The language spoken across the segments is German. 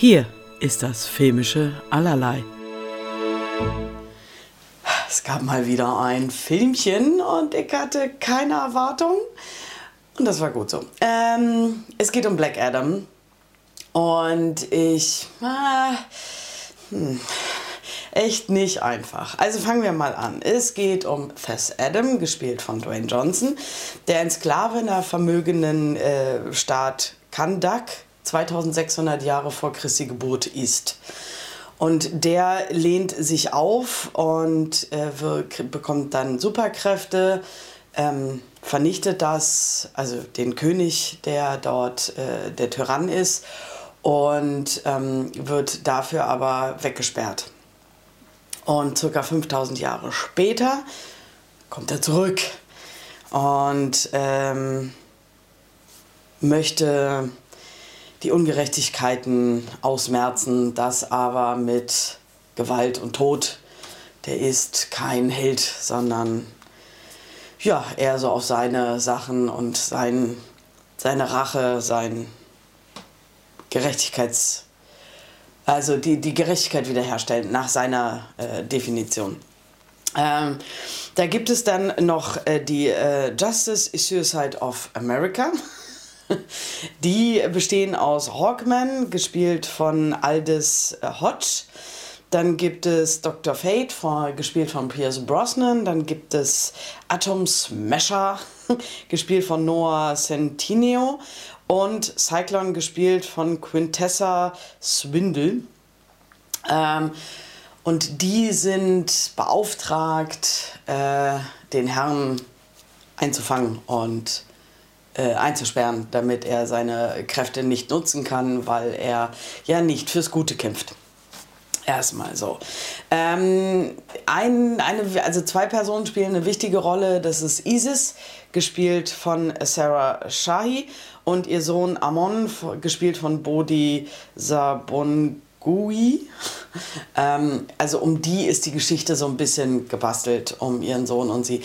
Hier ist das filmische Allerlei. Es gab mal wieder ein Filmchen und ich hatte keine Erwartung. Und das war gut so. Ähm, es geht um Black Adam. Und ich. Äh, hm, echt nicht einfach. Also fangen wir mal an. Es geht um Thess Adam, gespielt von Dwayne Johnson, der ein Sklave in der vermögenden äh, Staat Kandak 2600 Jahre vor Christi Geburt ist. Und der lehnt sich auf und äh, wird, bekommt dann Superkräfte, ähm, vernichtet das, also den König, der dort äh, der Tyrann ist, und ähm, wird dafür aber weggesperrt. Und circa 5000 Jahre später kommt er zurück und ähm, möchte die Ungerechtigkeiten ausmerzen, das aber mit Gewalt und Tod. Der ist kein Held, sondern ja, eher so auf seine Sachen und sein, seine Rache, sein Gerechtigkeits, also die, die Gerechtigkeit wiederherstellen nach seiner äh, Definition. Ähm, da gibt es dann noch äh, die äh, Justice Suicide of America. Die bestehen aus Hawkman, gespielt von Aldous äh, Hodge. Dann gibt es Dr. Fate, gespielt von Pierce Brosnan. Dann gibt es Atom Smasher, gespielt von Noah Centineo. Und Cyclone, gespielt von Quintessa Swindle. Ähm, und die sind beauftragt, äh, den Herrn einzufangen und äh, einzusperren, damit er seine Kräfte nicht nutzen kann, weil er ja nicht fürs Gute kämpft. Erstmal so. Ähm, ein, eine, also zwei Personen spielen eine wichtige Rolle. Das ist Isis, gespielt von Sarah Shahi, und ihr Sohn Amon, gespielt von Bodhi Sabon Gui. Ähm, also um die ist die Geschichte so ein bisschen gebastelt, um ihren Sohn und sie.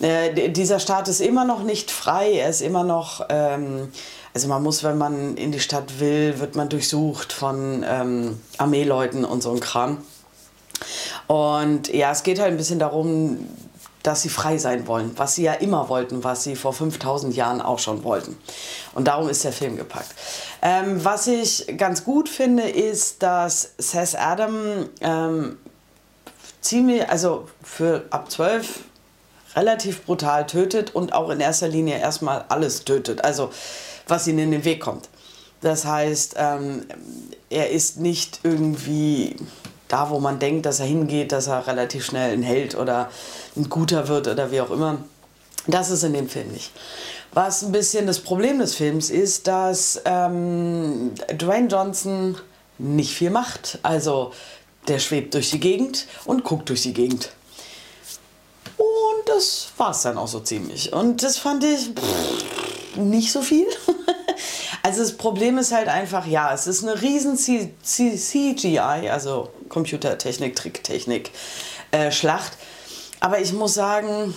Äh, dieser Staat ist immer noch nicht frei, er ist immer noch, ähm, also man muss, wenn man in die Stadt will, wird man durchsucht von ähm, Armeeleuten und so ein Kram. Und ja, es geht halt ein bisschen darum, dass sie frei sein wollen, was sie ja immer wollten, was sie vor 5000 Jahren auch schon wollten. Und darum ist der Film gepackt. Ähm, was ich ganz gut finde, ist, dass Seth Adam ähm, ziemlich, also für ab 12 relativ brutal tötet und auch in erster Linie erstmal alles tötet, also was ihnen in den Weg kommt. Das heißt, ähm, er ist nicht irgendwie da, wo man denkt, dass er hingeht, dass er relativ schnell ein Held oder ein guter wird oder wie auch immer. Das ist in dem Film nicht. Was ein bisschen das Problem des Films ist, dass ähm, Dwayne Johnson nicht viel macht. Also der schwebt durch die Gegend und guckt durch die Gegend. Und das war es dann auch so ziemlich. Und das fand ich pff, nicht so viel. Also das Problem ist halt einfach, ja, es ist eine riesen C C CGI, also Computertechnik, Tricktechnik, äh, Schlacht. Aber ich muss sagen,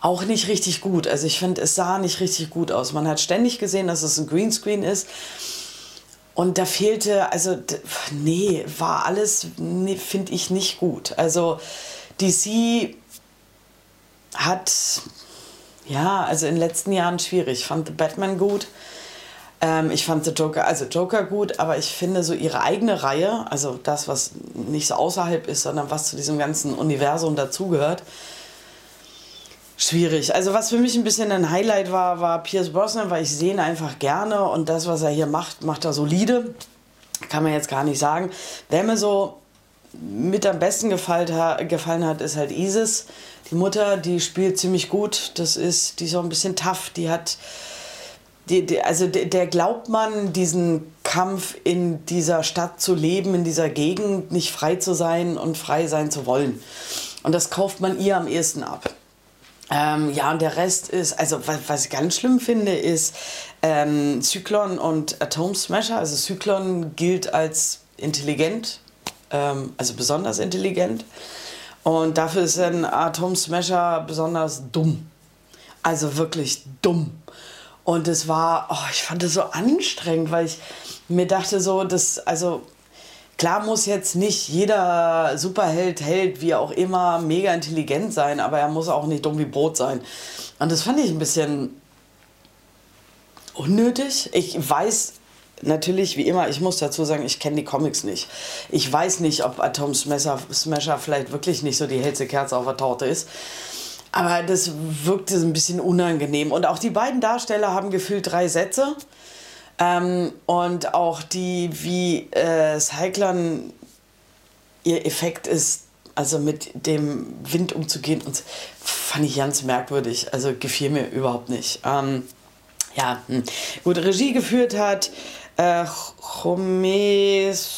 auch nicht richtig gut. Also ich finde, es sah nicht richtig gut aus. Man hat ständig gesehen, dass es ein Greenscreen ist. Und da fehlte, also nee, war alles, nee, finde ich nicht gut. Also DC hat ja, also in den letzten Jahren schwierig. Ich fand The Batman gut. Ähm, ich fand The Joker, also Joker gut, aber ich finde so ihre eigene Reihe, also das, was nicht so außerhalb ist, sondern was zu diesem ganzen Universum dazugehört, schwierig. Also was für mich ein bisschen ein Highlight war, war Pierce Brosnan, weil ich sehe ihn einfach gerne und das, was er hier macht, macht er solide. Kann man jetzt gar nicht sagen. Wer mir so mit am besten gefallen, hat, ist halt Isis. Die Mutter, die spielt ziemlich gut. Das ist, die ist auch ein bisschen tough. Die hat, die, die, also der, der glaubt man, diesen Kampf in dieser Stadt zu leben, in dieser Gegend, nicht frei zu sein und frei sein zu wollen. Und das kauft man ihr am ehesten ab. Ähm, ja, und der Rest ist, also was, was ich ganz schlimm finde, ist ähm, Zyklon und Atom Smasher. Also Zyklon gilt als intelligent, ähm, also besonders intelligent. Und dafür ist ein Atom Smasher besonders dumm. Also wirklich dumm. Und es war, oh, ich fand es so anstrengend, weil ich mir dachte so, das, also klar muss jetzt nicht jeder Superheld, Held, wie auch immer, mega intelligent sein, aber er muss auch nicht dumm wie Brot sein. Und das fand ich ein bisschen unnötig. Ich weiß natürlich, wie immer, ich muss dazu sagen, ich kenne die Comics nicht. Ich weiß nicht, ob Atom Smasher, Smasher vielleicht wirklich nicht so die hellste Kerze auf der Torte ist. Aber das wirkte ein bisschen unangenehm. Und auch die beiden Darsteller haben gefühlt drei Sätze. Ähm, und auch die, wie äh, Cyclone ihr Effekt ist, also mit dem Wind umzugehen, und fand ich ganz merkwürdig. Also gefiel mir überhaupt nicht. Ähm, ja, hm. gut, Regie geführt hat äh, Jomes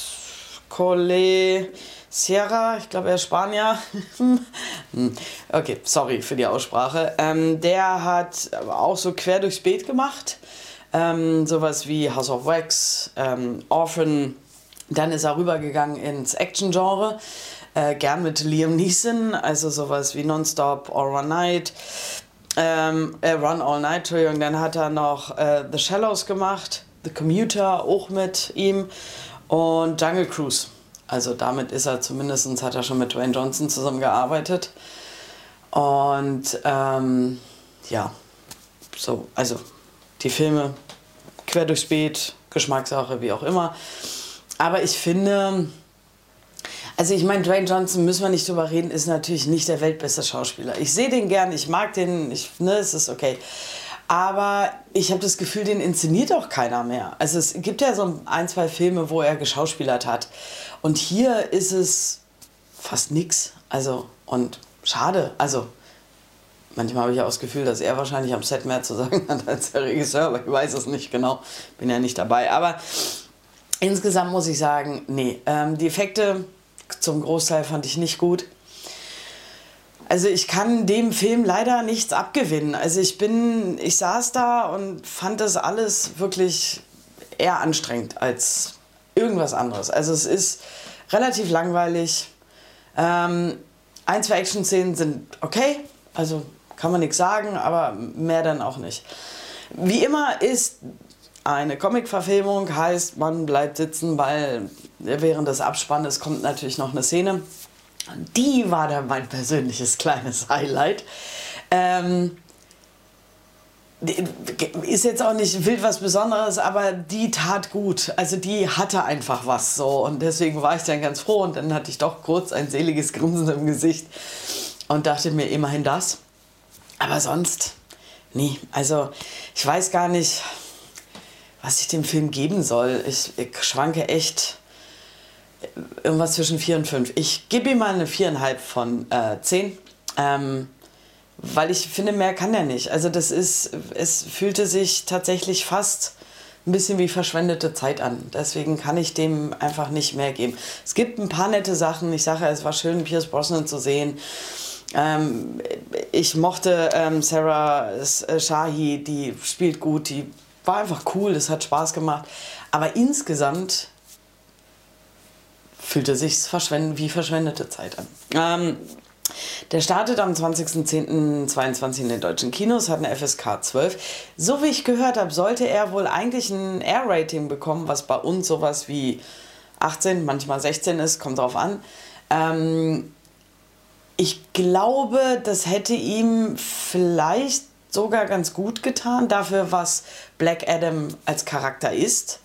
Cole Sierra, ich glaube, er ist Spanier. Okay, sorry für die Aussprache. Ähm, der hat auch so quer durchs Beet gemacht. Ähm, sowas wie House of Wax, ähm, Orphan. Dann ist er rübergegangen ins Action-Genre. Äh, gern mit Liam Neeson, also sowas wie Nonstop, All One Night. Ähm, äh, Run All Night, Entschuldigung. Dann hat er noch äh, The Shallows gemacht. The Commuter auch mit ihm. Und Jungle Cruise. Also damit ist er zumindest, hat er schon mit Dwayne Johnson zusammengearbeitet. Und ähm, ja, so, also die Filme quer durchs Beet, Geschmackssache, wie auch immer. Aber ich finde, also ich meine, Dwayne Johnson, müssen wir nicht drüber reden, ist natürlich nicht der weltbeste Schauspieler. Ich sehe den gern, ich mag den, ich, ne, es ist okay. Aber ich habe das Gefühl, den inszeniert auch keiner mehr. Also es gibt ja so ein, zwei Filme, wo er geschauspielert hat. Und hier ist es fast nix. Also, und schade. Also, manchmal habe ich auch das Gefühl, dass er wahrscheinlich am Set mehr zu sagen hat als der Regisseur, aber ich weiß es nicht genau. Bin ja nicht dabei. Aber insgesamt muss ich sagen, nee. Ähm, die Effekte zum Großteil fand ich nicht gut. Also ich kann dem Film leider nichts abgewinnen. Also ich bin, ich saß da und fand das alles wirklich eher anstrengend als irgendwas anderes. Also es ist relativ langweilig. Ähm, ein, zwei Action-Szenen sind okay, also kann man nichts sagen, aber mehr dann auch nicht. Wie immer ist eine Comic-Verfilmung, heißt, man bleibt sitzen, weil während des Abspannes kommt natürlich noch eine Szene. Die war dann mein persönliches kleines Highlight. Ähm, ist jetzt auch nicht wild was Besonderes, aber die tat gut. Also die hatte einfach was so und deswegen war ich dann ganz froh und dann hatte ich doch kurz ein seliges Grinsen im Gesicht und dachte mir immerhin das. Aber sonst, nee, also ich weiß gar nicht, was ich dem Film geben soll. Ich, ich schwanke echt irgendwas zwischen 4 und 5. Ich gebe ihm mal eine 4,5 von äh, 10. Ähm, weil ich finde, mehr kann er nicht. Also das ist, es fühlte sich tatsächlich fast ein bisschen wie verschwendete Zeit an. Deswegen kann ich dem einfach nicht mehr geben. Es gibt ein paar nette Sachen. Ich sage, es war schön, Pierce Brosnan zu sehen. Ähm, ich mochte ähm, Sarah äh, Shahi, die spielt gut, die war einfach cool, das hat Spaß gemacht. Aber insgesamt fühlte sich verschwend wie verschwendete Zeit an. Ähm, der startet am 20.10.22 in den deutschen Kinos, hat eine FSK 12. So wie ich gehört habe, sollte er wohl eigentlich ein R-Rating bekommen, was bei uns sowas wie 18, manchmal 16 ist, kommt drauf an. Ähm, ich glaube, das hätte ihm vielleicht sogar ganz gut getan, dafür, was Black Adam als Charakter ist.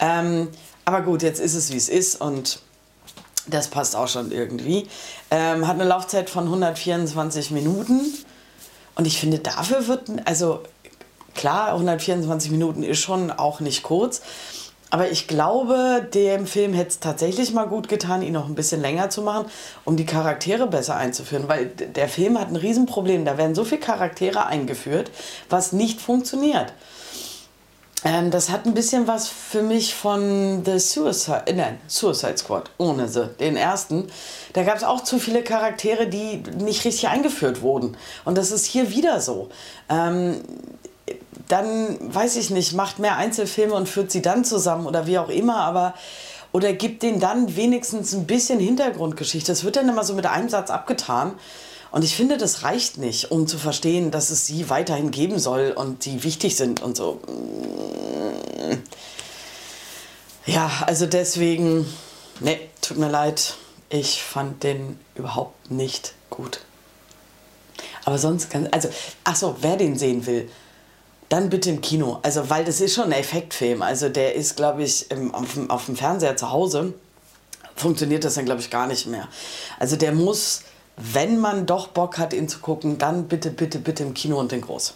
Ähm, aber gut, jetzt ist es, wie es ist und das passt auch schon irgendwie. Ähm, hat eine Laufzeit von 124 Minuten. Und ich finde, dafür wird, also klar, 124 Minuten ist schon auch nicht kurz. Aber ich glaube, dem Film hätte es tatsächlich mal gut getan, ihn noch ein bisschen länger zu machen, um die Charaktere besser einzuführen. Weil der Film hat ein Riesenproblem. Da werden so viele Charaktere eingeführt, was nicht funktioniert. Ähm, das hat ein bisschen was für mich von The Suicide, äh, nein, Suicide Squad, ohne sie, den ersten. Da gab es auch zu viele Charaktere, die nicht richtig eingeführt wurden. Und das ist hier wieder so. Ähm, dann, weiß ich nicht, macht mehr Einzelfilme und führt sie dann zusammen oder wie auch immer, aber oder gibt denen dann wenigstens ein bisschen Hintergrundgeschichte. Das wird dann immer so mit einem Satz abgetan. Und ich finde, das reicht nicht, um zu verstehen, dass es sie weiterhin geben soll und die wichtig sind und so. Ja, also deswegen, nee, tut mir leid, ich fand den überhaupt nicht gut. Aber sonst kann, also, ach wer den sehen will, dann bitte im Kino. Also, weil das ist schon ein Effektfilm. Also, der ist, glaube ich, im, auf, auf dem Fernseher zu Hause funktioniert das dann, glaube ich, gar nicht mehr. Also, der muss, wenn man doch Bock hat, ihn zu gucken, dann bitte, bitte, bitte im Kino und den groß.